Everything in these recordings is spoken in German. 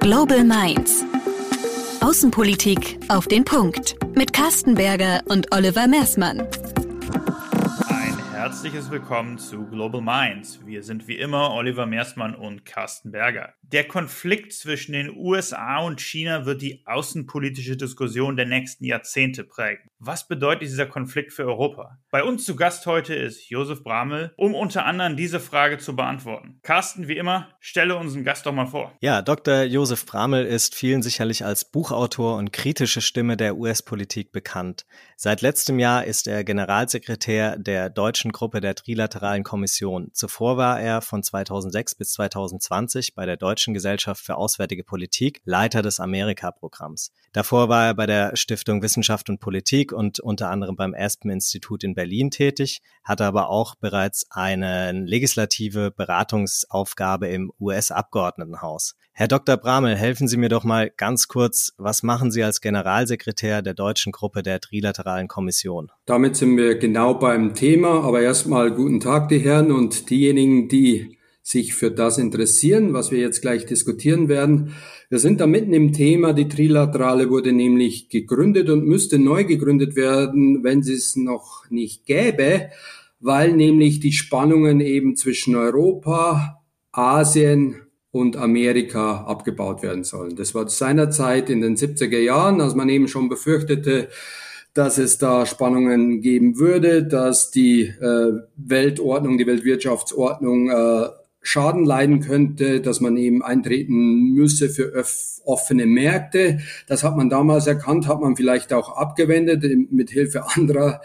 Global Minds. Außenpolitik auf den Punkt. Mit Carsten Berger und Oliver Mersmann. Ein herzliches Willkommen zu Global Minds. Wir sind wie immer Oliver Mersmann und Carsten Berger. Der Konflikt zwischen den USA und China wird die außenpolitische Diskussion der nächsten Jahrzehnte prägen. Was bedeutet dieser Konflikt für Europa? Bei uns zu Gast heute ist Josef Bramel, um unter anderem diese Frage zu beantworten. Carsten, wie immer, stelle unseren Gast doch mal vor. Ja, Dr. Josef Bramel ist vielen sicherlich als Buchautor und kritische Stimme der US-Politik bekannt. Seit letztem Jahr ist er Generalsekretär der deutschen Gruppe der Trilateralen Kommission. Zuvor war er von 2006 bis 2020 bei der Deutschen Deutschen Gesellschaft für Auswärtige Politik Leiter des Amerika-Programms. Davor war er bei der Stiftung Wissenschaft und Politik und unter anderem beim Aspen-Institut in Berlin tätig, hatte aber auch bereits eine legislative Beratungsaufgabe im US-Abgeordnetenhaus. Herr Dr. Bramel, helfen Sie mir doch mal ganz kurz, was machen Sie als Generalsekretär der deutschen Gruppe der Trilateralen Kommission? Damit sind wir genau beim Thema, aber erstmal guten Tag, die Herren und diejenigen, die sich für das interessieren, was wir jetzt gleich diskutieren werden. Wir sind da mitten im Thema. Die Trilaterale wurde nämlich gegründet und müsste neu gegründet werden, wenn sie es noch nicht gäbe, weil nämlich die Spannungen eben zwischen Europa, Asien und Amerika abgebaut werden sollen. Das war seinerzeit in den 70er Jahren, als man eben schon befürchtete, dass es da Spannungen geben würde, dass die äh, Weltordnung, die Weltwirtschaftsordnung äh, Schaden leiden könnte, dass man eben eintreten müsse für offene Märkte. Das hat man damals erkannt, hat man vielleicht auch abgewendet mit Hilfe anderer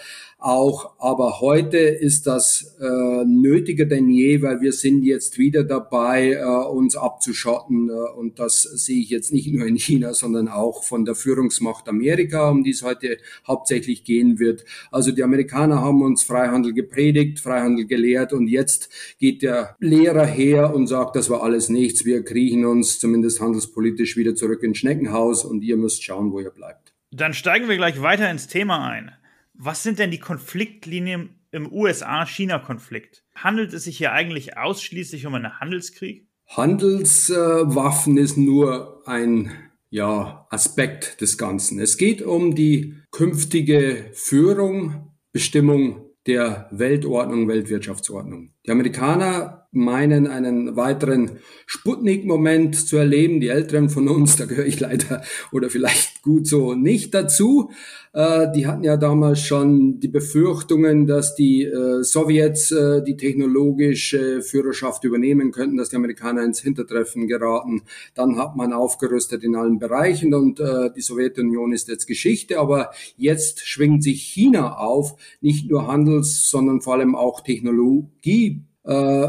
auch. Aber heute ist das äh, nötiger denn je, weil wir sind jetzt wieder dabei, äh, uns abzuschotten. Äh, und das sehe ich jetzt nicht nur in China, sondern auch von der Führungsmacht Amerika, um die es heute hauptsächlich gehen wird. Also die Amerikaner haben uns Freihandel gepredigt, Freihandel gelehrt und jetzt geht der Lehrer her und sagt, das war alles nichts. Wir kriechen uns zumindest handelspolitisch wieder zurück ins Schneckenhaus und ihr müsst schauen, wo ihr bleibt. Dann steigen wir gleich weiter ins Thema ein. Was sind denn die Konfliktlinien im USA-China-Konflikt? Handelt es sich hier eigentlich ausschließlich um einen Handelskrieg? Handelswaffen ist nur ein ja, Aspekt des Ganzen. Es geht um die künftige Führung, Bestimmung der Weltordnung, Weltwirtschaftsordnung. Die Amerikaner meinen, einen weiteren Sputnik-Moment zu erleben. Die Älteren von uns, da gehöre ich leider oder vielleicht gut so nicht dazu. Äh, die hatten ja damals schon die Befürchtungen, dass die äh, Sowjets äh, die technologische Führerschaft übernehmen könnten, dass die Amerikaner ins Hintertreffen geraten. Dann hat man aufgerüstet in allen Bereichen und die Sowjetunion ist jetzt Geschichte. Aber jetzt schwingt sich China auf, nicht nur Handels, sondern vor allem auch Technologie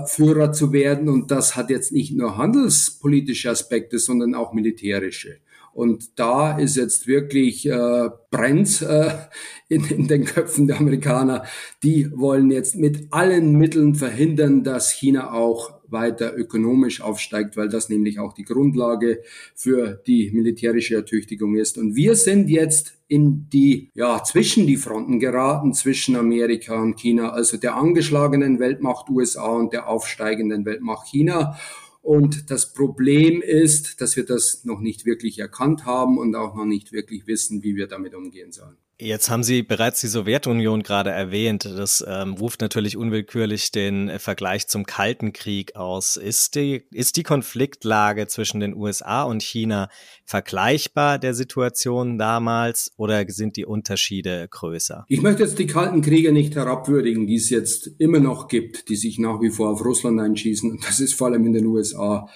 Führer zu werden. Und das hat jetzt nicht nur handelspolitische Aspekte, sondern auch militärische. Und da ist jetzt wirklich äh, brennt äh, in, in den Köpfen der Amerikaner. Die wollen jetzt mit allen Mitteln verhindern, dass China auch weiter ökonomisch aufsteigt, weil das nämlich auch die Grundlage für die militärische Ertüchtigung ist. Und wir sind jetzt in die, ja, zwischen die Fronten geraten, zwischen Amerika und China, also der angeschlagenen Weltmacht USA und der aufsteigenden Weltmacht China. Und das Problem ist, dass wir das noch nicht wirklich erkannt haben und auch noch nicht wirklich wissen, wie wir damit umgehen sollen. Jetzt haben Sie bereits die Sowjetunion gerade erwähnt. Das ähm, ruft natürlich unwillkürlich den äh, Vergleich zum Kalten Krieg aus. Ist die, ist die Konfliktlage zwischen den USA und China vergleichbar der Situation damals oder sind die Unterschiede größer? Ich möchte jetzt die Kalten Kriege nicht herabwürdigen, die es jetzt immer noch gibt, die sich nach wie vor auf Russland einschießen. Das ist vor allem in den USA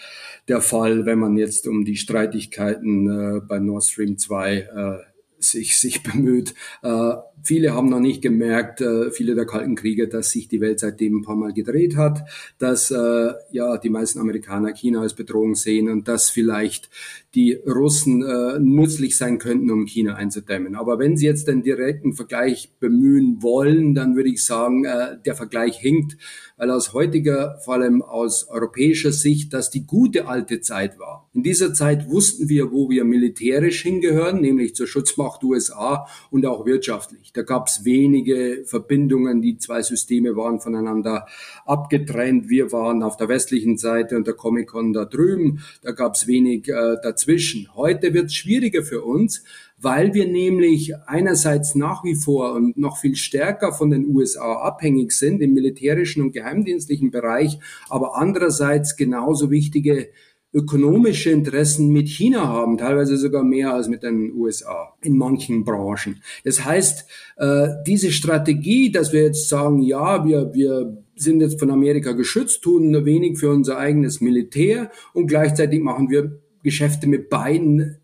der Fall, wenn man jetzt um die Streitigkeiten äh, bei Nord Stream 2 äh, sich, sich bemüht. Äh, viele haben noch nicht gemerkt, äh, viele der Kalten Kriege, dass sich die Welt seitdem ein paar Mal gedreht hat, dass äh, ja die meisten Amerikaner China als Bedrohung sehen und dass vielleicht die Russen äh, nützlich sein könnten, um China einzudämmen. Aber wenn Sie jetzt den direkten Vergleich bemühen wollen, dann würde ich sagen, äh, der Vergleich hinkt. weil aus heutiger, vor allem aus europäischer Sicht, das die gute alte Zeit war. In dieser Zeit wussten wir, wo wir militärisch hingehören, nämlich zur Schutzmacht USA und auch wirtschaftlich. Da gab es wenige Verbindungen, die zwei Systeme waren voneinander abgetrennt. Wir waren auf der westlichen Seite und der Comic-Con da drüben. Da gab es wenig äh, dazwischen. Heute wird es schwieriger für uns, weil wir nämlich einerseits nach wie vor und noch viel stärker von den USA abhängig sind im militärischen und geheimdienstlichen Bereich, aber andererseits genauso wichtige ökonomische Interessen mit China haben, teilweise sogar mehr als mit den USA in manchen Branchen. Das heißt, äh, diese Strategie, dass wir jetzt sagen, ja, wir, wir sind jetzt von Amerika geschützt, tun nur wenig für unser eigenes Militär und gleichzeitig machen wir Geschäfte mit beiden,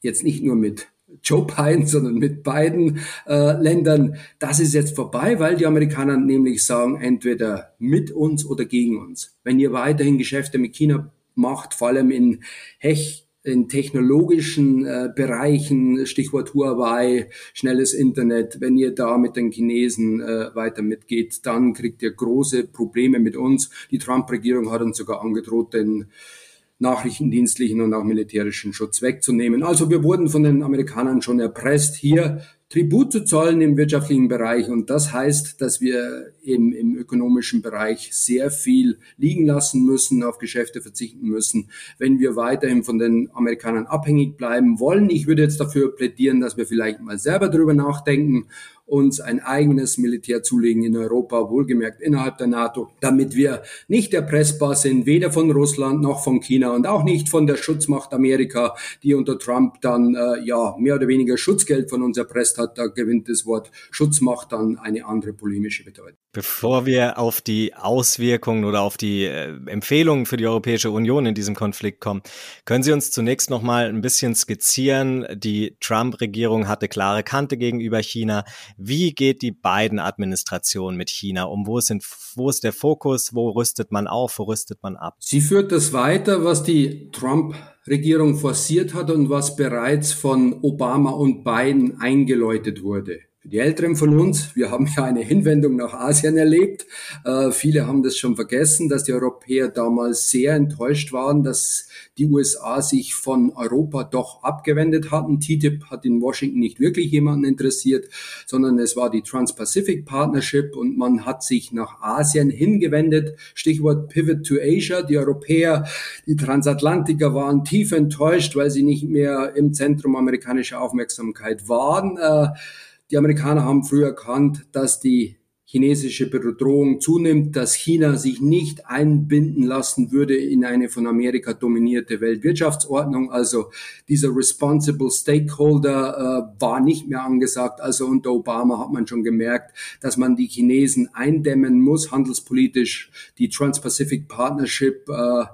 jetzt nicht nur mit Joe Biden, sondern mit beiden äh, Ländern. Das ist jetzt vorbei, weil die Amerikaner nämlich sagen, entweder mit uns oder gegen uns. Wenn ihr weiterhin Geschäfte mit China macht, vor allem in Hech, in technologischen äh, Bereichen, Stichwort Huawei, schnelles Internet, wenn ihr da mit den Chinesen äh, weiter mitgeht, dann kriegt ihr große Probleme mit uns. Die Trump-Regierung hat uns sogar angedroht, den nachrichtendienstlichen und auch militärischen Schutz wegzunehmen. Also wir wurden von den Amerikanern schon erpresst, hier Tribut zu zollen im wirtschaftlichen Bereich. Und das heißt, dass wir im, im ökonomischen Bereich sehr viel liegen lassen müssen, auf Geschäfte verzichten müssen, wenn wir weiterhin von den Amerikanern abhängig bleiben wollen. Ich würde jetzt dafür plädieren, dass wir vielleicht mal selber darüber nachdenken, uns ein eigenes Militär zulegen in Europa, wohlgemerkt innerhalb der NATO, damit wir nicht erpressbar sind, weder von Russland noch von China und auch nicht von der Schutzmacht Amerika, die unter Trump dann äh, ja mehr oder weniger Schutzgeld von uns erpresst hat. Da gewinnt das Wort Schutzmacht dann eine andere polemische Bedeutung. Bevor wir auf die Auswirkungen oder auf die äh, Empfehlungen für die Europäische Union in diesem Konflikt kommen, können Sie uns zunächst noch mal ein bisschen skizzieren. Die Trump-Regierung hatte klare Kante gegenüber China. Wie geht die beiden Administration mit China um? Wo, sind, wo ist der Fokus? Wo rüstet man auf? Wo rüstet man ab? Sie führt das weiter, was die Trump-Regierung forciert hat und was bereits von Obama und Biden eingeläutet wurde. Für die Älteren von uns, wir haben ja eine Hinwendung nach Asien erlebt. Äh, viele haben das schon vergessen, dass die Europäer damals sehr enttäuscht waren, dass die USA sich von Europa doch abgewendet hatten. TTIP hat in Washington nicht wirklich jemanden interessiert, sondern es war die Trans-Pacific Partnership und man hat sich nach Asien hingewendet. Stichwort Pivot to Asia. Die Europäer, die Transatlantiker waren tief enttäuscht, weil sie nicht mehr im Zentrum amerikanischer Aufmerksamkeit waren. Äh, die Amerikaner haben früh erkannt, dass die chinesische Bedrohung zunimmt, dass China sich nicht einbinden lassen würde in eine von Amerika dominierte Weltwirtschaftsordnung. Also dieser Responsible Stakeholder äh, war nicht mehr angesagt. Also unter Obama hat man schon gemerkt, dass man die Chinesen eindämmen muss, handelspolitisch. Die Trans-Pacific Partnership äh,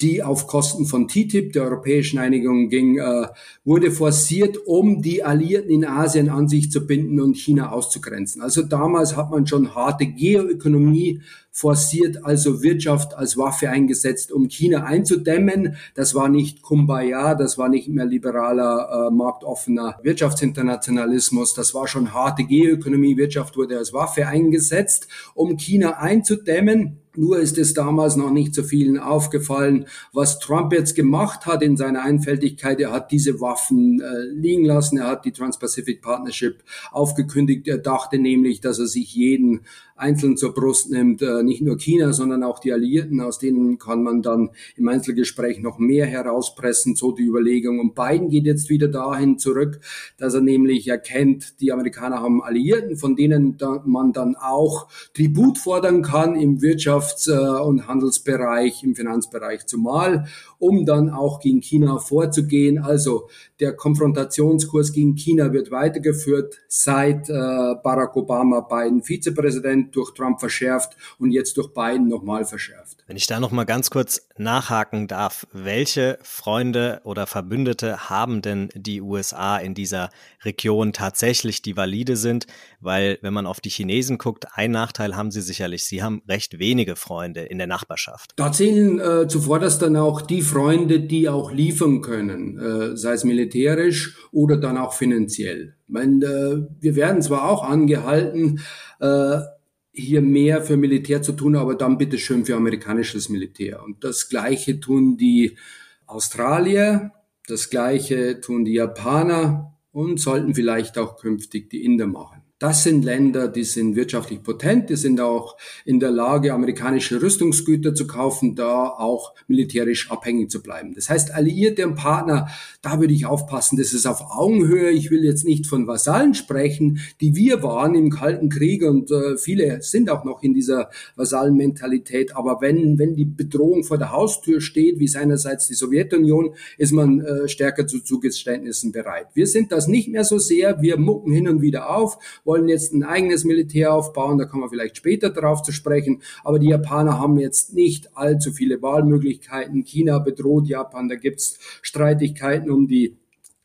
die auf Kosten von TTIP, der Europäischen Einigung, ging, äh, wurde forciert, um die Alliierten in Asien an sich zu binden und China auszugrenzen. Also damals hat man schon harte Geoökonomie forciert, also Wirtschaft als Waffe eingesetzt, um China einzudämmen. Das war nicht Kumbaya, das war nicht mehr liberaler, äh, marktoffener Wirtschaftsinternationalismus, das war schon harte Geoökonomie. Wirtschaft wurde als Waffe eingesetzt, um China einzudämmen. Nur ist es damals noch nicht so vielen aufgefallen, was Trump jetzt gemacht hat in seiner Einfältigkeit. Er hat diese Waffen äh, liegen lassen. Er hat die Trans-Pacific Partnership aufgekündigt. Er dachte nämlich, dass er sich jeden einzeln zur Brust nimmt. Äh, nicht nur China, sondern auch die Alliierten. Aus denen kann man dann im Einzelgespräch noch mehr herauspressen. So die Überlegung. Und Biden geht jetzt wieder dahin zurück, dass er nämlich erkennt, die Amerikaner haben Alliierten, von denen man dann auch Tribut fordern kann im Wirtschafts- äh, und Handelsbereich, im Finanzbereich zumal, um dann auch gegen China vorzugehen. Also der Konfrontationskurs gegen China wird weitergeführt, seit äh, Barack Obama Biden Vizepräsident durch Trump verschärft und jetzt durch Biden nochmal verschärft. Wenn ich da noch mal ganz kurz nachhaken darf, welche Freunde oder Verbündete haben denn die USA in dieser Region tatsächlich, die valide sind? Weil wenn man auf die Chinesen guckt, ein Nachteil haben sie sicherlich. Sie haben recht wenige Freunde in der Nachbarschaft. Da zählen äh, zuvorderst dann auch die Freunde, die auch liefern können, äh, sei es militärisch oder dann auch finanziell. Ich meine, äh, wir werden zwar auch angehalten, äh, hier mehr für Militär zu tun, aber dann bitte schön für amerikanisches Militär. Und das Gleiche tun die Australier, das Gleiche tun die Japaner und sollten vielleicht auch künftig die Inder machen. Das sind Länder, die sind wirtschaftlich potent, die sind auch in der Lage, amerikanische Rüstungsgüter zu kaufen, da auch militärisch abhängig zu bleiben. Das heißt, Alliierte und Partner, da würde ich aufpassen, das ist auf Augenhöhe. Ich will jetzt nicht von Vasallen sprechen, die wir waren im Kalten Krieg und äh, viele sind auch noch in dieser Vasallenmentalität. Aber wenn, wenn die Bedrohung vor der Haustür steht, wie seinerseits die Sowjetunion, ist man äh, stärker zu Zugeständnissen bereit. Wir sind das nicht mehr so sehr. Wir mucken hin und wieder auf wollen jetzt ein eigenes Militär aufbauen, da kommen wir vielleicht später darauf zu sprechen, aber die Japaner haben jetzt nicht allzu viele Wahlmöglichkeiten. China bedroht Japan, da gibt's Streitigkeiten um die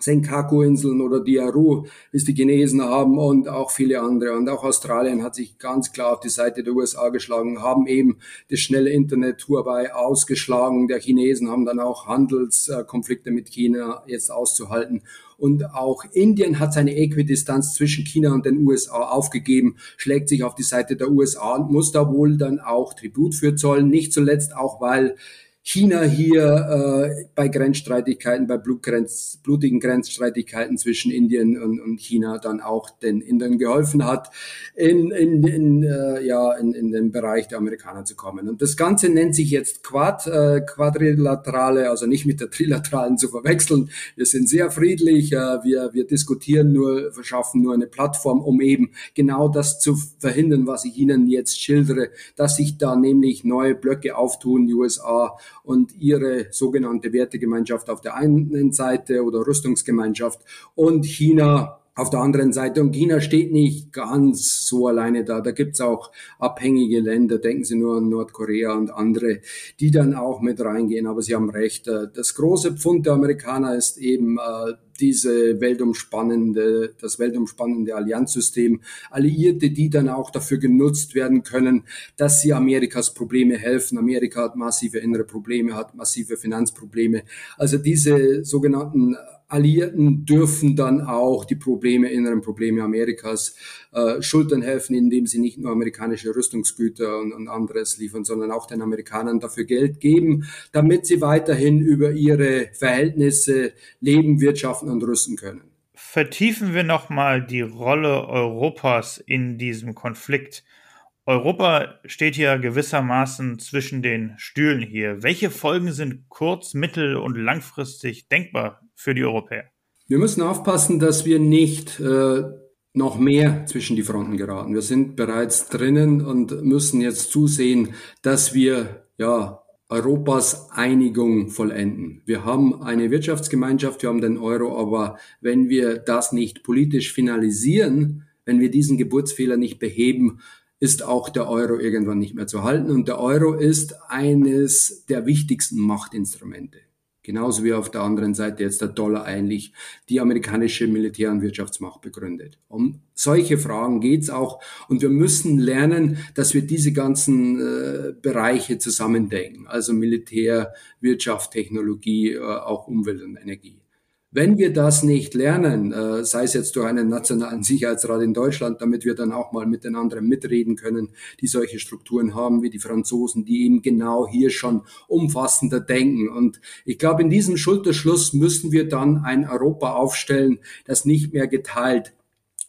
Senkaku-Inseln oder Diaru, wie es die Chinesen haben und auch viele andere. Und auch Australien hat sich ganz klar auf die Seite der USA geschlagen, haben eben das schnelle Internet Huawei ausgeschlagen. Der Chinesen haben dann auch Handelskonflikte mit China jetzt auszuhalten. Und auch Indien hat seine Äquidistanz zwischen China und den USA aufgegeben, schlägt sich auf die Seite der USA und muss da wohl dann auch Tribut für zollen. Nicht zuletzt auch, weil China hier äh, bei Grenzstreitigkeiten, bei Blutgrenz, blutigen Grenzstreitigkeiten zwischen Indien und, und, China dann auch den Indern geholfen hat, in, in, in, äh, ja, in, in den Bereich der Amerikaner zu kommen. Und das Ganze nennt sich jetzt Quad, äh, Quadrilaterale, also nicht mit der Trilateralen zu verwechseln. Wir sind sehr friedlich, äh, wir, wir diskutieren nur, verschaffen nur eine Plattform, um eben genau das zu verhindern, was ich Ihnen jetzt schildere, dass sich da nämlich neue Blöcke auftun, die USA und ihre sogenannte Wertegemeinschaft auf der einen Seite oder Rüstungsgemeinschaft und China auf der anderen Seite. Und China steht nicht ganz so alleine da. Da gibt's auch abhängige Länder, denken Sie nur an Nordkorea und andere, die dann auch mit reingehen. Aber Sie haben recht. Äh, das große Pfund der Amerikaner ist eben äh, diese weltumspannende, das weltumspannende Allianzsystem, Alliierte, die dann auch dafür genutzt werden können, dass sie Amerikas Probleme helfen. Amerika hat massive innere Probleme, hat massive Finanzprobleme. Also diese sogenannten Alliierten dürfen dann auch die Probleme, inneren Probleme Amerikas äh, schultern helfen, indem sie nicht nur amerikanische Rüstungsgüter und, und anderes liefern, sondern auch den Amerikanern dafür Geld geben, damit sie weiterhin über ihre Verhältnisse leben, wirtschaften und rüsten können. Vertiefen wir nochmal die Rolle Europas in diesem Konflikt. Europa steht hier gewissermaßen zwischen den Stühlen hier. Welche Folgen sind kurz-, mittel- und langfristig denkbar für die Europäer? Wir müssen aufpassen, dass wir nicht äh, noch mehr zwischen die Fronten geraten. Wir sind bereits drinnen und müssen jetzt zusehen, dass wir ja Europas Einigung vollenden. Wir haben eine Wirtschaftsgemeinschaft, wir haben den Euro, aber wenn wir das nicht politisch finalisieren, wenn wir diesen Geburtsfehler nicht beheben, ist auch der Euro irgendwann nicht mehr zu halten. Und der Euro ist eines der wichtigsten Machtinstrumente. Genauso wie auf der anderen Seite jetzt der Dollar eigentlich die amerikanische Militär- und Wirtschaftsmacht begründet. Um solche Fragen geht's auch. Und wir müssen lernen, dass wir diese ganzen äh, Bereiche zusammendenken. Also Militär, Wirtschaft, Technologie, äh, auch Umwelt und Energie. Wenn wir das nicht lernen, äh, sei es jetzt durch einen nationalen Sicherheitsrat in Deutschland, damit wir dann auch mal mit den anderen mitreden können, die solche Strukturen haben wie die Franzosen, die eben genau hier schon umfassender denken. Und ich glaube, in diesem Schulterschluss müssen wir dann ein Europa aufstellen, das nicht mehr geteilt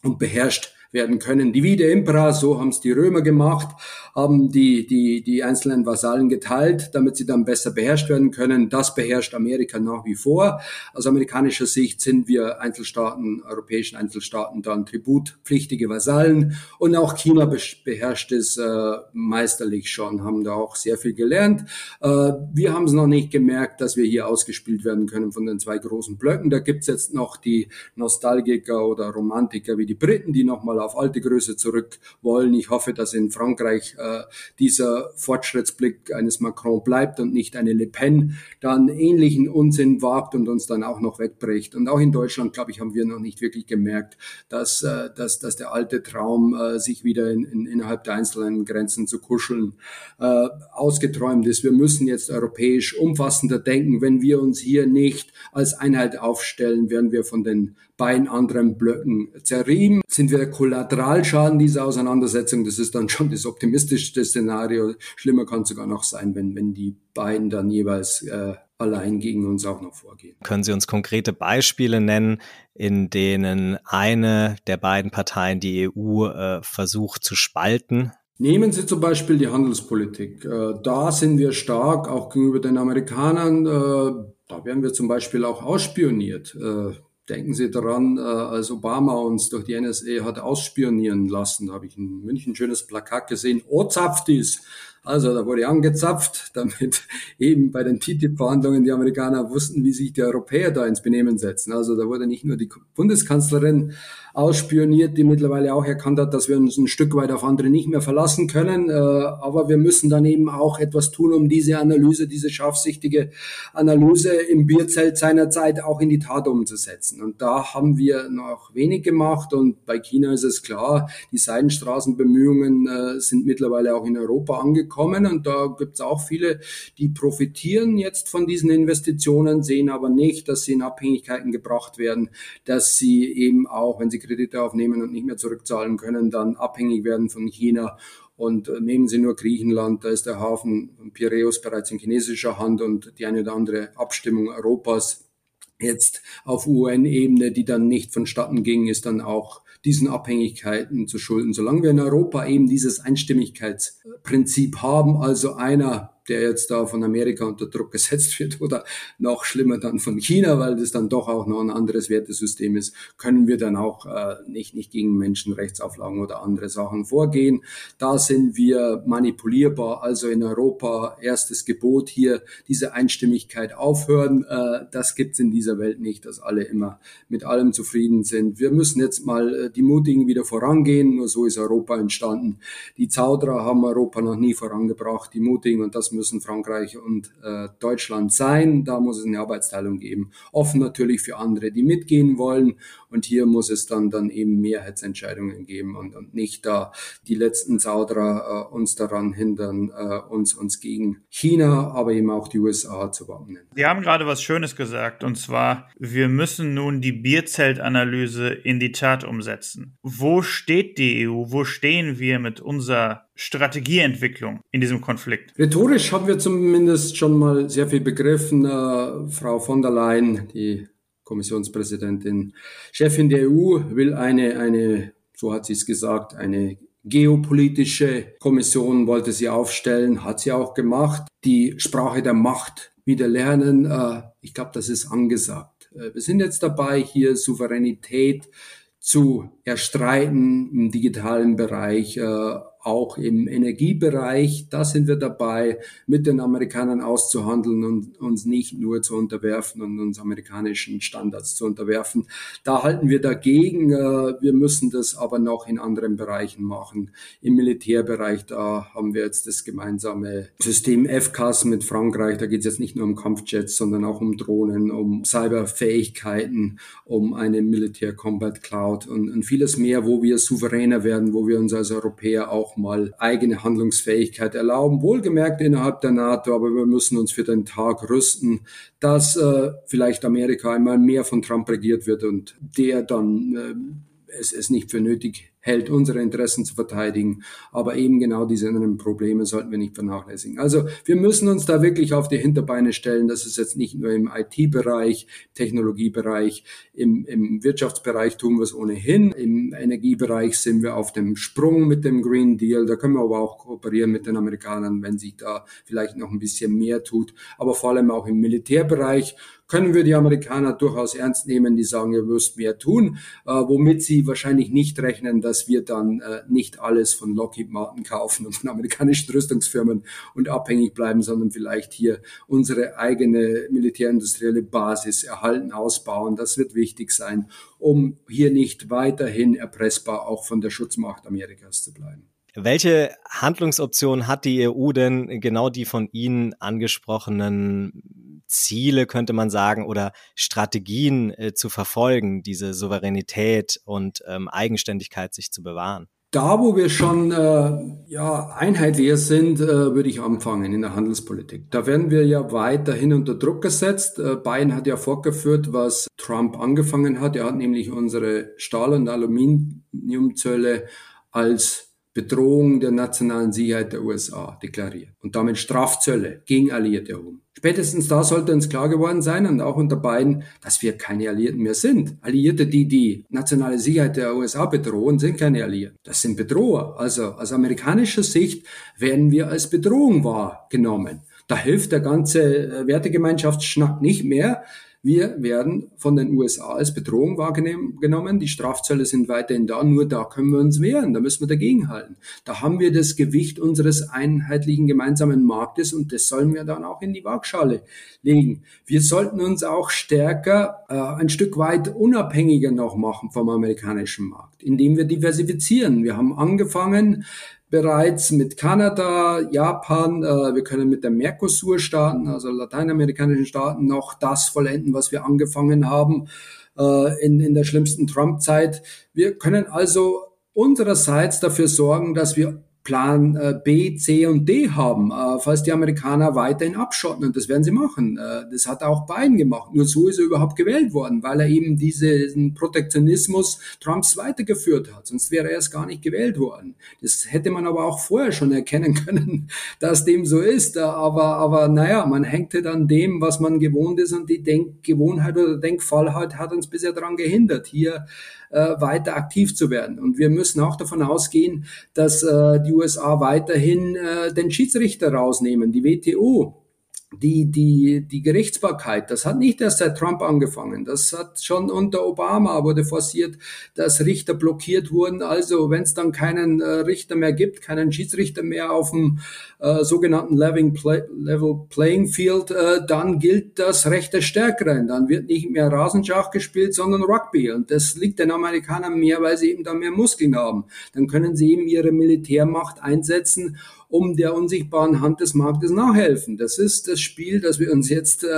und beherrscht werden können. Divide Impera, so haben es die Römer gemacht, haben die, die, die einzelnen Vasallen geteilt, damit sie dann besser beherrscht werden können. Das beherrscht Amerika nach wie vor. Aus amerikanischer Sicht sind wir Einzelstaaten, europäischen Einzelstaaten dann tributpflichtige Vasallen und auch China beherrscht es äh, meisterlich schon, haben da auch sehr viel gelernt. Äh, wir haben es noch nicht gemerkt, dass wir hier ausgespielt werden können von den zwei großen Blöcken. Da gibt's jetzt noch die Nostalgiker oder Romantiker wie die Briten, die nochmal auf alte Größe zurück wollen. Ich hoffe, dass in Frankreich äh, dieser Fortschrittsblick eines Macron bleibt und nicht eine Le Pen dann ähnlichen Unsinn wagt und uns dann auch noch wegbricht. Und auch in Deutschland, glaube ich, haben wir noch nicht wirklich gemerkt, dass, äh, dass, dass der alte Traum, äh, sich wieder in, in, innerhalb der einzelnen Grenzen zu kuscheln, äh, ausgeträumt ist. Wir müssen jetzt europäisch umfassender denken. Wenn wir uns hier nicht als Einheit aufstellen, werden wir von den beiden anderen Blöcken zerrieben. Sind wir Kollateralschaden dieser Auseinandersetzung, das ist dann schon das optimistischste Szenario. Schlimmer kann es sogar noch sein, wenn, wenn die beiden dann jeweils äh, allein gegen uns auch noch vorgehen. Können Sie uns konkrete Beispiele nennen, in denen eine der beiden Parteien die EU äh, versucht zu spalten? Nehmen Sie zum Beispiel die Handelspolitik. Äh, da sind wir stark, auch gegenüber den Amerikanern. Äh, da werden wir zum Beispiel auch ausspioniert. Äh, denken Sie daran, als Obama uns durch die NSA hat ausspionieren lassen, da habe ich in München ein schönes Plakat gesehen, Ozapftis. Also da wurde angezapft, damit eben bei den TTIP-Verhandlungen die Amerikaner wussten, wie sich die Europäer da ins Benehmen setzen. Also da wurde nicht nur die Bundeskanzlerin ausspioniert, die mittlerweile auch erkannt hat, dass wir uns ein Stück weit auf andere nicht mehr verlassen können. Äh, aber wir müssen dann eben auch etwas tun, um diese Analyse, diese scharfsichtige Analyse im Bierzelt seiner Zeit auch in die Tat umzusetzen. Und da haben wir noch wenig gemacht. Und bei China ist es klar, die Seidenstraßenbemühungen äh, sind mittlerweile auch in Europa angekommen. Und da gibt es auch viele, die profitieren jetzt von diesen Investitionen, sehen aber nicht, dass sie in Abhängigkeiten gebracht werden, dass sie eben auch, wenn sie Kredite aufnehmen und nicht mehr zurückzahlen können, dann abhängig werden von China. Und äh, nehmen Sie nur Griechenland, da ist der Hafen Piräus bereits in chinesischer Hand und die eine oder andere Abstimmung Europas jetzt auf UN-Ebene, die dann nicht vonstatten ging, ist dann auch diesen Abhängigkeiten zu schulden. Solange wir in Europa eben dieses Einstimmigkeitsprinzip haben, also einer der jetzt da von Amerika unter Druck gesetzt wird oder noch schlimmer dann von China, weil das dann doch auch noch ein anderes Wertesystem ist, können wir dann auch äh, nicht, nicht gegen Menschenrechtsauflagen oder andere Sachen vorgehen. Da sind wir manipulierbar, also in Europa erstes Gebot hier, diese Einstimmigkeit aufhören. Äh, das gibt's in dieser Welt nicht, dass alle immer mit allem zufrieden sind. Wir müssen jetzt mal äh, die Mutigen wieder vorangehen, nur so ist Europa entstanden. Die Zauderer haben Europa noch nie vorangebracht, die Mutigen und das müssen Frankreich und äh, Deutschland sein. Da muss es eine Arbeitsteilung geben. Offen natürlich für andere, die mitgehen wollen. Und hier muss es dann, dann eben Mehrheitsentscheidungen geben und, und nicht da die letzten Zauderer äh, uns daran hindern, äh, uns, uns gegen China, aber eben auch die USA zu wappnen. Sie haben gerade was Schönes gesagt, und zwar, wir müssen nun die Bierzeltanalyse in die Tat umsetzen. Wo steht die EU? Wo stehen wir mit unserer Strategieentwicklung in diesem Konflikt? Rhetorisch haben wir zumindest schon mal sehr viel begriffen. Äh, Frau von der Leyen, die Kommissionspräsidentin, Chefin der EU, will eine, eine, so hat sie es gesagt, eine geopolitische Kommission wollte sie aufstellen, hat sie auch gemacht. Die Sprache der Macht wieder lernen. Äh, ich glaube, das ist angesagt. Äh, wir sind jetzt dabei, hier Souveränität zu erstreiten im digitalen Bereich, äh, auch im Energiebereich. Da sind wir dabei, mit den Amerikanern auszuhandeln und uns nicht nur zu unterwerfen und uns amerikanischen Standards zu unterwerfen. Da halten wir dagegen. Äh, wir müssen das aber noch in anderen Bereichen machen. Im Militärbereich, da haben wir jetzt das gemeinsame System FCAS mit Frankreich. Da geht es jetzt nicht nur um Kampfjets, sondern auch um Drohnen, um Cyberfähigkeiten, um eine Militär Combat Cloud und, und vieles mehr, wo wir souveräner werden, wo wir uns als Europäer auch auch mal eigene Handlungsfähigkeit erlauben, wohlgemerkt innerhalb der NATO, aber wir müssen uns für den Tag rüsten, dass äh, vielleicht Amerika einmal mehr von Trump regiert wird und der dann äh, es, es nicht für nötig hält, unsere Interessen zu verteidigen. Aber eben genau diese anderen Probleme sollten wir nicht vernachlässigen. Also wir müssen uns da wirklich auf die Hinterbeine stellen. Das ist jetzt nicht nur im IT-Bereich, Technologiebereich, im, im Wirtschaftsbereich tun wir es ohnehin. Im Energiebereich sind wir auf dem Sprung mit dem Green Deal. Da können wir aber auch kooperieren mit den Amerikanern, wenn sich da vielleicht noch ein bisschen mehr tut. Aber vor allem auch im Militärbereich können wir die Amerikaner durchaus ernst nehmen, die sagen, ihr müsst mehr tun, äh, womit sie wahrscheinlich nicht rechnen, dass wir dann äh, nicht alles von Lockheed Martin kaufen und von amerikanischen Rüstungsfirmen und abhängig bleiben, sondern vielleicht hier unsere eigene militärindustrielle Basis erhalten, ausbauen. Das wird wichtig sein, um hier nicht weiterhin erpressbar auch von der Schutzmacht Amerikas zu bleiben. Welche Handlungsoptionen hat die EU denn genau die von Ihnen angesprochenen Ziele, könnte man sagen, oder Strategien äh, zu verfolgen, diese Souveränität und ähm, Eigenständigkeit sich zu bewahren? Da, wo wir schon äh, ja, einheitlicher sind, äh, würde ich anfangen in der Handelspolitik. Da werden wir ja weiterhin unter Druck gesetzt. Äh, Biden hat ja fortgeführt, was Trump angefangen hat. Er hat nämlich unsere Stahl- und Aluminiumzölle als Bedrohung der nationalen Sicherheit der USA deklariert und damit Strafzölle gegen Alliierte erhoben. Spätestens da sollte uns klar geworden sein und auch unter beiden, dass wir keine Alliierten mehr sind. Alliierte, die die nationale Sicherheit der USA bedrohen, sind keine Alliierten. Das sind Bedroher. Also aus amerikanischer Sicht werden wir als Bedrohung wahrgenommen. Da hilft der ganze äh, Wertegemeinschaftsschnack nicht mehr. Wir werden von den USA als Bedrohung wahrgenommen. Die Strafzölle sind weiterhin da, nur da können wir uns wehren, da müssen wir dagegenhalten. Da haben wir das Gewicht unseres einheitlichen gemeinsamen Marktes und das sollen wir dann auch in die Waagschale legen. Wir sollten uns auch stärker äh, ein Stück weit unabhängiger noch machen vom amerikanischen Markt, indem wir diversifizieren. Wir haben angefangen, bereits mit Kanada, Japan, äh, wir können mit den Mercosur-Staaten, also lateinamerikanischen Staaten, noch das vollenden, was wir angefangen haben äh, in, in der schlimmsten Trump-Zeit. Wir können also unsererseits dafür sorgen, dass wir Plan äh, B, C und D haben, äh, falls die Amerikaner weiterhin abschotten. Und das werden sie machen. Äh, das hat auch Biden gemacht. Nur so ist er überhaupt gewählt worden, weil er eben diesen Protektionismus Trumps weitergeführt hat. Sonst wäre er erst gar nicht gewählt worden. Das hätte man aber auch vorher schon erkennen können, dass dem so ist. Aber, aber naja, man hängt halt an dem, was man gewohnt ist und die Denkgewohnheit oder Denkfallheit hat uns bisher daran gehindert, hier weiter aktiv zu werden. Und wir müssen auch davon ausgehen, dass die USA weiterhin äh, den Schiedsrichter rausnehmen, die WTO die, die, die Gerichtsbarkeit, das hat nicht erst seit Trump angefangen. Das hat schon unter Obama wurde forciert, dass Richter blockiert wurden. Also wenn es dann keinen äh, Richter mehr gibt, keinen Schiedsrichter mehr auf dem äh, sogenannten Level, Play, Level Playing Field, äh, dann gilt das Recht der Stärkeren. Dann wird nicht mehr Rasenschach gespielt, sondern Rugby. Und das liegt den Amerikanern mehr, weil sie eben da mehr Muskeln haben. Dann können sie eben ihre Militärmacht einsetzen um der unsichtbaren Hand des Marktes nachhelfen. Das ist das Spiel, das wir uns jetzt äh,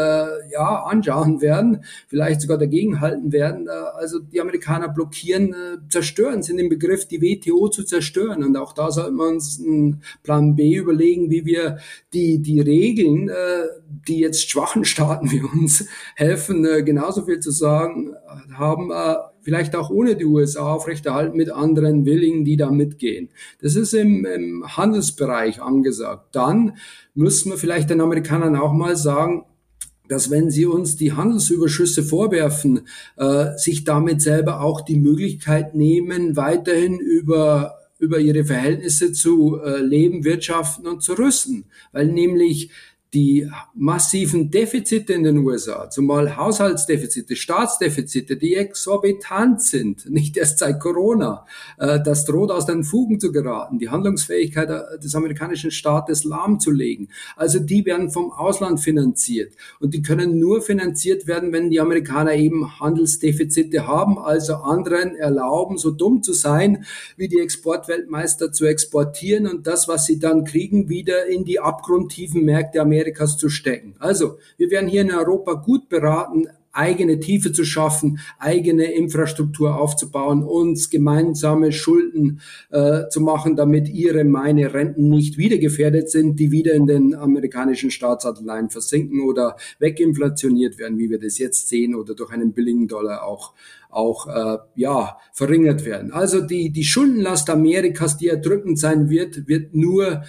ja anschauen werden, vielleicht sogar dagegenhalten werden. Äh, also die Amerikaner blockieren, äh, zerstören, sind im Begriff, die WTO zu zerstören. Und auch da sollten wir uns einen Plan B überlegen, wie wir die, die Regeln, äh, die jetzt schwachen Staaten wie uns helfen, äh, genauso viel zu sagen äh, haben, äh, vielleicht auch ohne die USA aufrechterhalten mit anderen Willigen, die da mitgehen. Das ist im, im Handelsbereich angesagt. Dann müssen wir vielleicht den Amerikanern auch mal sagen, dass wenn sie uns die Handelsüberschüsse vorwerfen, äh, sich damit selber auch die Möglichkeit nehmen, weiterhin über über ihre Verhältnisse zu äh, leben, wirtschaften und zu rüsten, weil nämlich die massiven Defizite in den USA, zumal Haushaltsdefizite, Staatsdefizite, die exorbitant sind, nicht erst seit Corona, äh, das droht aus den Fugen zu geraten, die Handlungsfähigkeit äh, des amerikanischen Staates lahmzulegen. Also die werden vom Ausland finanziert und die können nur finanziert werden, wenn die Amerikaner eben Handelsdefizite haben, also anderen erlauben, so dumm zu sein, wie die Exportweltmeister zu exportieren und das, was sie dann kriegen, wieder in die abgrundtiefen Märkte Amerikas Amerikas zu stecken. Also, wir werden hier in Europa gut beraten, eigene Tiefe zu schaffen, eigene Infrastruktur aufzubauen, uns gemeinsame Schulden äh, zu machen, damit ihre, meine Renten nicht wieder gefährdet sind, die wieder in den amerikanischen Staatsanleihen versinken oder weginflationiert werden, wie wir das jetzt sehen, oder durch einen billigen Dollar auch auch äh, ja verringert werden. Also die die Schuldenlast Amerikas, die erdrückend sein wird, wird nur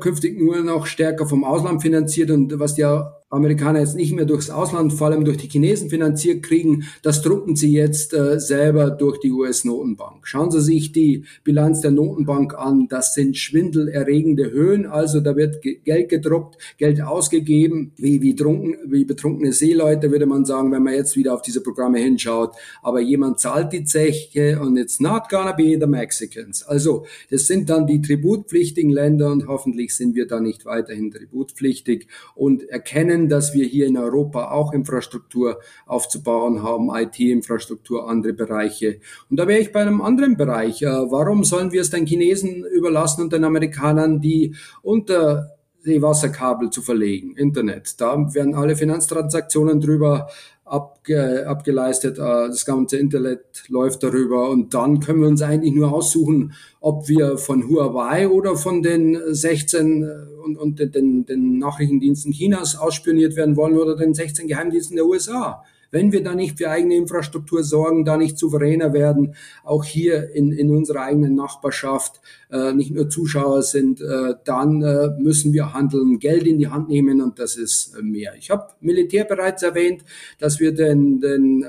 künftig nur noch stärker vom Ausland finanziert und was ja Amerikaner jetzt nicht mehr durchs Ausland, vor allem durch die Chinesen finanziert kriegen, das drucken sie jetzt äh, selber durch die US-Notenbank. Schauen Sie sich die Bilanz der Notenbank an. Das sind schwindelerregende Höhen. Also da wird Geld gedruckt, Geld ausgegeben, wie, wie, trunken, wie betrunkene Seeleute, würde man sagen, wenn man jetzt wieder auf diese Programme hinschaut. Aber jemand zahlt die Zeche und it's not gonna be the Mexicans. Also das sind dann die tributpflichtigen Länder und hoffentlich sind wir da nicht weiterhin tributpflichtig und erkennen erkennen, dass wir hier in Europa auch Infrastruktur aufzubauen haben, IT-Infrastruktur, andere Bereiche. Und da wäre ich bei einem anderen Bereich. Äh, warum sollen wir es den Chinesen überlassen und den Amerikanern, die unter die Wasserkabel zu verlegen, Internet. Da werden alle Finanztransaktionen drüber abge, abgeleistet. Äh, das ganze Internet läuft darüber und dann können wir uns eigentlich nur aussuchen, ob wir von Huawei oder von den 16 äh, und, und den, den Nachrichtendiensten Chinas ausspioniert werden wollen oder den 16 Geheimdiensten der USA. Wenn wir da nicht für eigene Infrastruktur sorgen, da nicht souveräner werden, auch hier in, in unserer eigenen Nachbarschaft äh, nicht nur Zuschauer sind, äh, dann äh, müssen wir handeln, Geld in die Hand nehmen und das ist äh, mehr. Ich habe Militär bereits erwähnt, dass wir den, den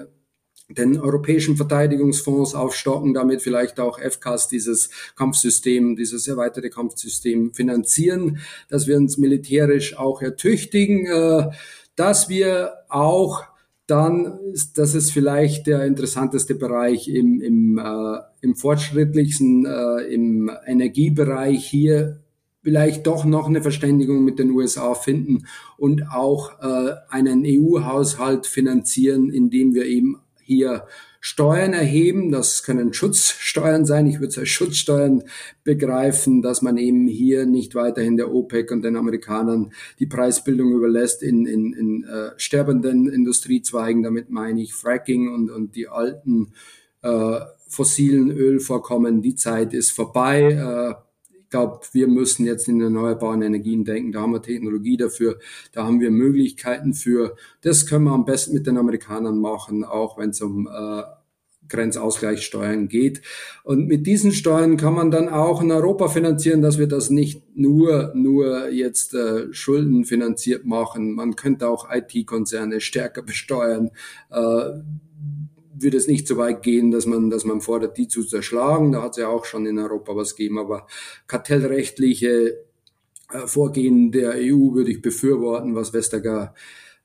den europäischen Verteidigungsfonds aufstocken, damit vielleicht auch FCAS dieses Kampfsystem, dieses erweiterte Kampfsystem finanzieren, dass wir uns militärisch auch ertüchtigen, äh, dass wir auch dann ist das ist vielleicht der interessanteste Bereich im, im, äh, im fortschrittlichsten, äh, im Energiebereich hier vielleicht doch noch eine Verständigung mit den USA finden und auch äh, einen EU-Haushalt finanzieren, indem wir eben hier Steuern erheben. Das können Schutzsteuern sein. Ich würde es als Schutzsteuern begreifen, dass man eben hier nicht weiterhin der OPEC und den Amerikanern die Preisbildung überlässt in, in, in äh, sterbenden Industriezweigen. Damit meine ich Fracking und, und die alten äh, fossilen Ölvorkommen. Die Zeit ist vorbei. Äh, glaube, wir müssen jetzt in erneuerbaren Energien denken. Da haben wir Technologie dafür, da haben wir Möglichkeiten für. Das können wir am besten mit den Amerikanern machen, auch wenn es um äh, Grenzausgleichssteuern geht. Und mit diesen Steuern kann man dann auch in Europa finanzieren, dass wir das nicht nur, nur jetzt äh, schuldenfinanziert machen. Man könnte auch IT-Konzerne stärker besteuern. Äh, würde es nicht so weit gehen, dass man, dass man fordert, die zu zerschlagen. Da hat es ja auch schon in Europa was gegeben, aber kartellrechtliche äh, Vorgehen der EU würde ich befürworten, was Vestager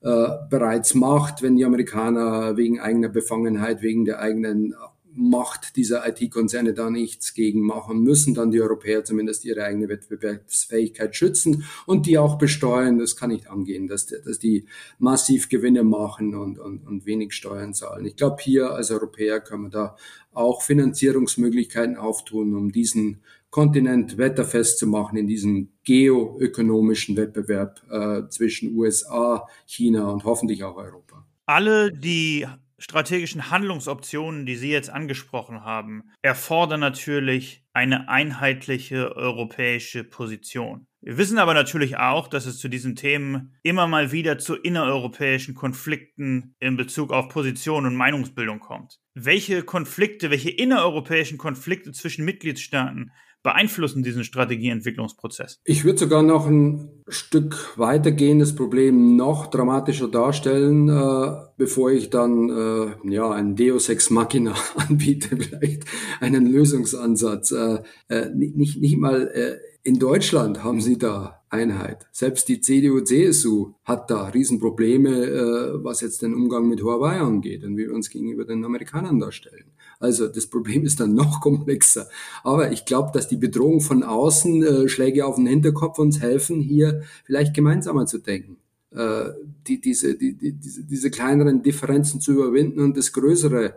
äh, bereits macht, wenn die Amerikaner wegen eigener Befangenheit, wegen der eigenen Macht dieser IT-Konzerne da nichts gegen machen müssen, dann die Europäer zumindest ihre eigene Wettbewerbsfähigkeit schützen und die auch besteuern. Das kann nicht angehen, dass, dass die massiv Gewinne machen und, und, und wenig Steuern zahlen. Ich glaube, hier als Europäer können wir da auch Finanzierungsmöglichkeiten auftun, um diesen Kontinent wetterfest zu machen in diesem geoökonomischen Wettbewerb äh, zwischen USA, China und hoffentlich auch Europa. Alle die strategischen Handlungsoptionen, die Sie jetzt angesprochen haben, erfordern natürlich eine einheitliche europäische Position. Wir wissen aber natürlich auch, dass es zu diesen Themen immer mal wieder zu innereuropäischen Konflikten in Bezug auf Position und Meinungsbildung kommt. Welche Konflikte, welche innereuropäischen Konflikte zwischen Mitgliedstaaten beeinflussen diesen Strategieentwicklungsprozess? Ich würde sogar noch ein Stück weitergehen, das Problem noch dramatischer darstellen, äh, bevor ich dann äh, ja ein Deus Ex Machina anbiete, vielleicht einen Lösungsansatz. Äh, äh nicht, nicht mal äh, in Deutschland haben sie da Einheit. Selbst die CDU, CSU hat da Riesenprobleme, äh, was jetzt den Umgang mit Huawei angeht und wie wir uns gegenüber den Amerikanern darstellen. Also das Problem ist dann noch komplexer. Aber ich glaube, dass die Bedrohung von außen, äh, Schläge auf den Hinterkopf uns helfen, hier vielleicht gemeinsamer zu denken. Äh, die, diese, die, die, diese, diese kleineren Differenzen zu überwinden und das größere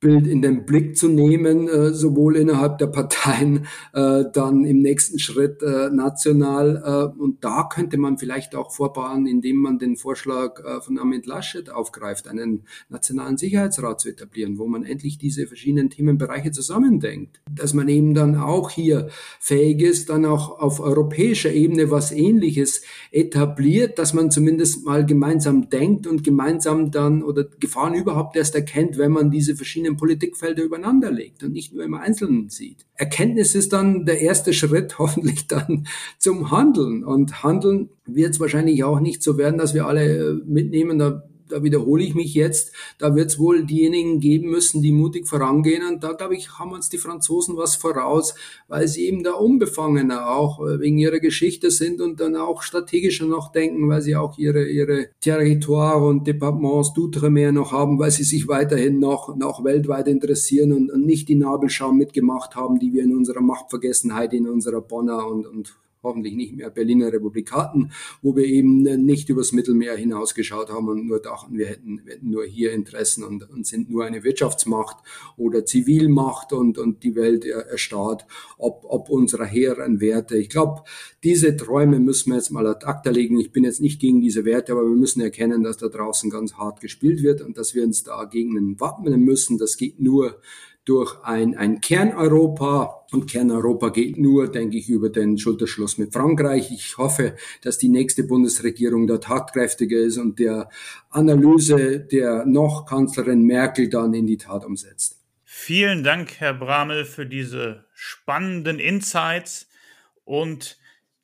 Bild in den Blick zu nehmen, äh, sowohl innerhalb der Parteien, äh, dann im nächsten Schritt äh, national. Äh, und da könnte man vielleicht auch vorbauen, indem man den Vorschlag äh, von Amit Laschet aufgreift, einen nationalen Sicherheitsrat zu etablieren, wo man endlich diese verschiedenen Themenbereiche zusammendenkt. Dass man eben dann auch hier fähig ist, dann auch auf europäischer Ebene was Ähnliches etabliert, dass man zumindest mal gemeinsam denkt und gemeinsam dann oder Gefahren überhaupt erst erkennt, wenn man diese verschiedenen verschiedenen Politikfelder übereinander legt und nicht nur im Einzelnen sieht. Erkenntnis ist dann der erste Schritt hoffentlich dann zum Handeln. Und Handeln wird es wahrscheinlich auch nicht so werden, dass wir alle mitnehmen, da da wiederhole ich mich jetzt, da wird es wohl diejenigen geben müssen, die mutig vorangehen. Und da, glaube ich, haben uns die Franzosen was voraus, weil sie eben da unbefangener auch äh, wegen ihrer Geschichte sind und dann auch strategischer noch denken, weil sie auch ihre, ihre Territoire und Departements d'Outre-mer noch haben, weil sie sich weiterhin noch, noch weltweit interessieren und, und nicht die Nabelschau mitgemacht haben, die wir in unserer Machtvergessenheit, in unserer Bonner und, und hoffentlich nicht mehr Berliner Republik hatten, wo wir eben nicht übers Mittelmeer hinausgeschaut haben und nur dachten, wir hätten, wir hätten nur hier Interessen und, und sind nur eine Wirtschaftsmacht oder Zivilmacht und, und die Welt erstarrt, ob, ob unserer hehren Werte. Ich glaube, diese Träume müssen wir jetzt mal ad acta legen. Ich bin jetzt nicht gegen diese Werte, aber wir müssen erkennen, dass da draußen ganz hart gespielt wird und dass wir uns dagegen wappnen müssen. Das geht nur durch ein, ein Kerneuropa. Und Kerneuropa geht nur, denke ich, über den Schulterschluss mit Frankreich. Ich hoffe, dass die nächste Bundesregierung da tatkräftiger ist und der Analyse der noch Kanzlerin Merkel dann in die Tat umsetzt. Vielen Dank, Herr Bramel, für diese spannenden Insights und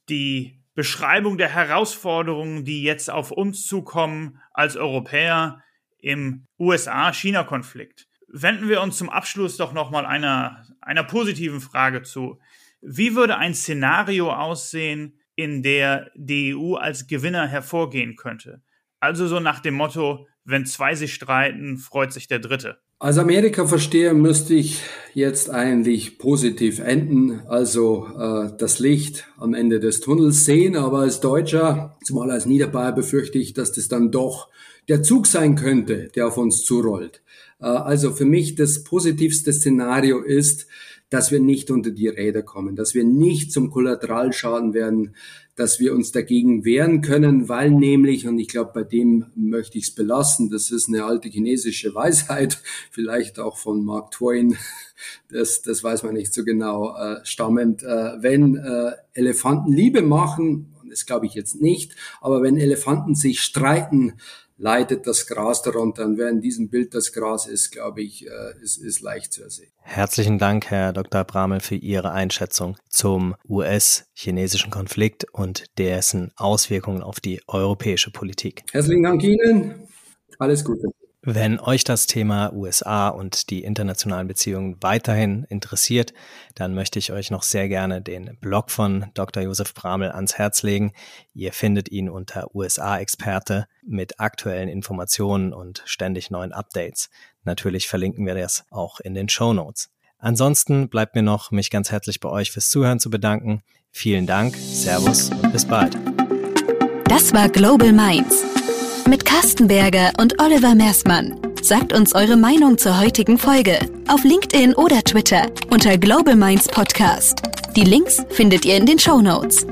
die Beschreibung der Herausforderungen, die jetzt auf uns zukommen als Europäer im USA-China-Konflikt wenden wir uns zum Abschluss doch nochmal einer, einer positiven Frage zu. Wie würde ein Szenario aussehen, in der die EU als Gewinner hervorgehen könnte? Also so nach dem Motto, wenn zwei sich streiten, freut sich der Dritte. Als Amerika verstehe, müsste ich jetzt eigentlich positiv enden, also äh, das Licht am Ende des Tunnels sehen. Aber als Deutscher, zumal als Niederbayer, befürchte ich, dass das dann doch der Zug sein könnte, der auf uns zurollt. Äh, also für mich das positivste Szenario ist, dass wir nicht unter die Räder kommen, dass wir nicht zum Kollateralschaden werden, dass wir uns dagegen wehren können, weil nämlich, und ich glaube, bei dem möchte ich es belassen, das ist eine alte chinesische Weisheit, vielleicht auch von Mark Twain, das, das weiß man nicht so genau, äh, stammend, äh, wenn äh, Elefanten Liebe machen, das glaube ich jetzt nicht, aber wenn Elefanten sich streiten, leitet das Gras darunter. Und wer in diesem Bild das Gras ist, glaube ich, äh, ist, ist leicht zu ersehen. Herzlichen Dank, Herr Dr. Bramel, für Ihre Einschätzung zum US-chinesischen Konflikt und dessen Auswirkungen auf die europäische Politik. Herzlichen Dank Ihnen. Alles Gute. Wenn euch das Thema USA und die internationalen Beziehungen weiterhin interessiert, dann möchte ich euch noch sehr gerne den Blog von Dr. Josef Bramel ans Herz legen. Ihr findet ihn unter USA-Experte mit aktuellen Informationen und ständig neuen Updates. Natürlich verlinken wir das auch in den Show Notes. Ansonsten bleibt mir noch, mich ganz herzlich bei euch fürs Zuhören zu bedanken. Vielen Dank, Servus und bis bald. Das war Global Minds mit Carsten Berger und Oliver Mersmann. Sagt uns eure Meinung zur heutigen Folge auf LinkedIn oder Twitter unter Global Minds Podcast. Die Links findet ihr in den Show Notes.